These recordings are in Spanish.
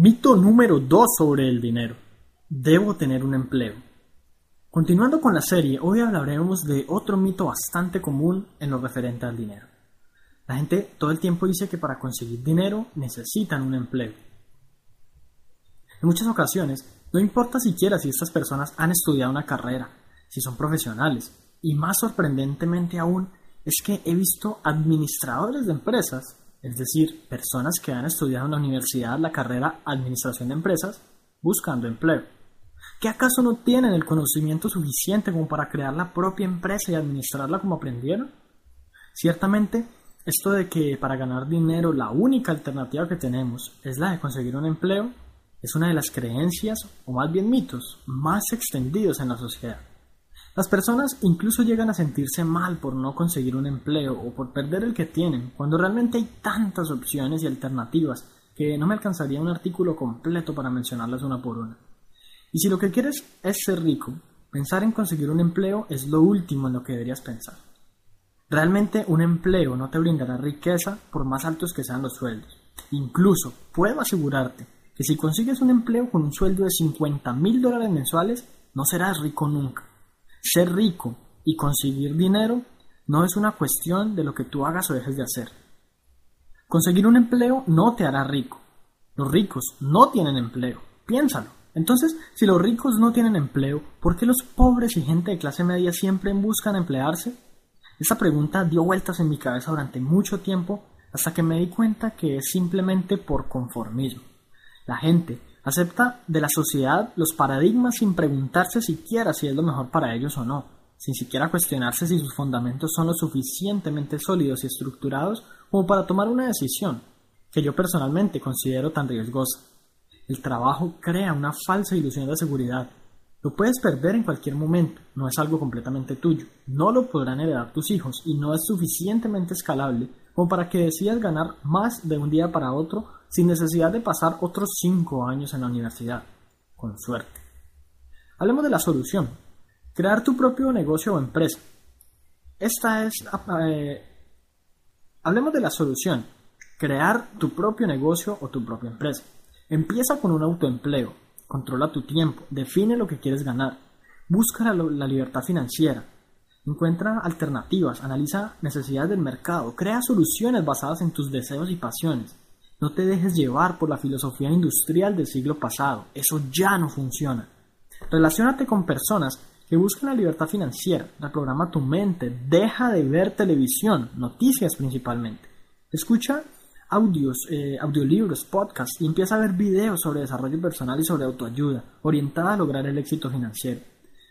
Mito número 2 sobre el dinero. Debo tener un empleo. Continuando con la serie, hoy hablaremos de otro mito bastante común en lo referente al dinero. La gente todo el tiempo dice que para conseguir dinero necesitan un empleo. En muchas ocasiones, no importa siquiera si estas personas han estudiado una carrera, si son profesionales, y más sorprendentemente aún es que he visto administradores de empresas es decir, personas que han estudiado en la universidad la carrera Administración de Empresas buscando empleo. ¿Qué acaso no tienen el conocimiento suficiente como para crear la propia empresa y administrarla como aprendieron? Ciertamente, esto de que para ganar dinero la única alternativa que tenemos es la de conseguir un empleo es una de las creencias, o más bien mitos, más extendidos en la sociedad. Las personas incluso llegan a sentirse mal por no conseguir un empleo o por perder el que tienen, cuando realmente hay tantas opciones y alternativas que no me alcanzaría un artículo completo para mencionarlas una por una. Y si lo que quieres es ser rico, pensar en conseguir un empleo es lo último en lo que deberías pensar. Realmente un empleo no te brindará riqueza por más altos que sean los sueldos. Incluso puedo asegurarte que si consigues un empleo con un sueldo de 50 mil dólares mensuales, no serás rico nunca. Ser rico y conseguir dinero no es una cuestión de lo que tú hagas o dejes de hacer. Conseguir un empleo no te hará rico. Los ricos no tienen empleo. Piénsalo. Entonces, si los ricos no tienen empleo, ¿por qué los pobres y gente de clase media siempre buscan emplearse? Esa pregunta dio vueltas en mi cabeza durante mucho tiempo hasta que me di cuenta que es simplemente por conformismo. La gente Acepta de la sociedad los paradigmas sin preguntarse siquiera si es lo mejor para ellos o no, sin siquiera cuestionarse si sus fundamentos son lo suficientemente sólidos y estructurados como para tomar una decisión, que yo personalmente considero tan riesgosa. El trabajo crea una falsa ilusión de seguridad. Lo puedes perder en cualquier momento, no es algo completamente tuyo, no lo podrán heredar tus hijos y no es suficientemente escalable como para que decidas ganar más de un día para otro sin necesidad de pasar otros cinco años en la universidad, con suerte. Hablemos de la solución. Crear tu propio negocio o empresa. Esta es... Eh, hablemos de la solución. Crear tu propio negocio o tu propia empresa. Empieza con un autoempleo. Controla tu tiempo. Define lo que quieres ganar. Busca la, la libertad financiera. Encuentra alternativas. Analiza necesidades del mercado. Crea soluciones basadas en tus deseos y pasiones. No te dejes llevar por la filosofía industrial del siglo pasado, eso ya no funciona. Relaciónate con personas que buscan la libertad financiera, reprograma tu mente, deja de ver televisión, noticias principalmente. Escucha audios, eh, audiolibros, podcasts y empieza a ver videos sobre desarrollo personal y sobre autoayuda, orientada a lograr el éxito financiero.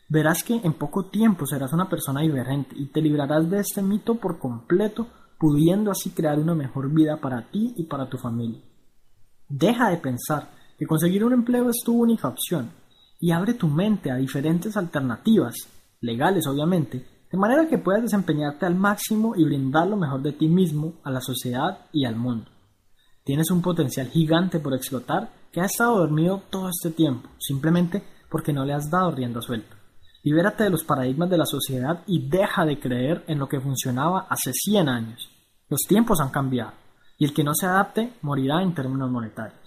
Verás que en poco tiempo serás una persona diferente y te librarás de este mito por completo pudiendo así crear una mejor vida para ti y para tu familia. Deja de pensar que conseguir un empleo es tu única opción y abre tu mente a diferentes alternativas, legales obviamente, de manera que puedas desempeñarte al máximo y brindar lo mejor de ti mismo a la sociedad y al mundo. Tienes un potencial gigante por explotar que ha estado dormido todo este tiempo, simplemente porque no le has dado rienda suelta. Libérate de los paradigmas de la sociedad y deja de creer en lo que funcionaba hace 100 años. Los tiempos han cambiado y el que no se adapte morirá en términos monetarios.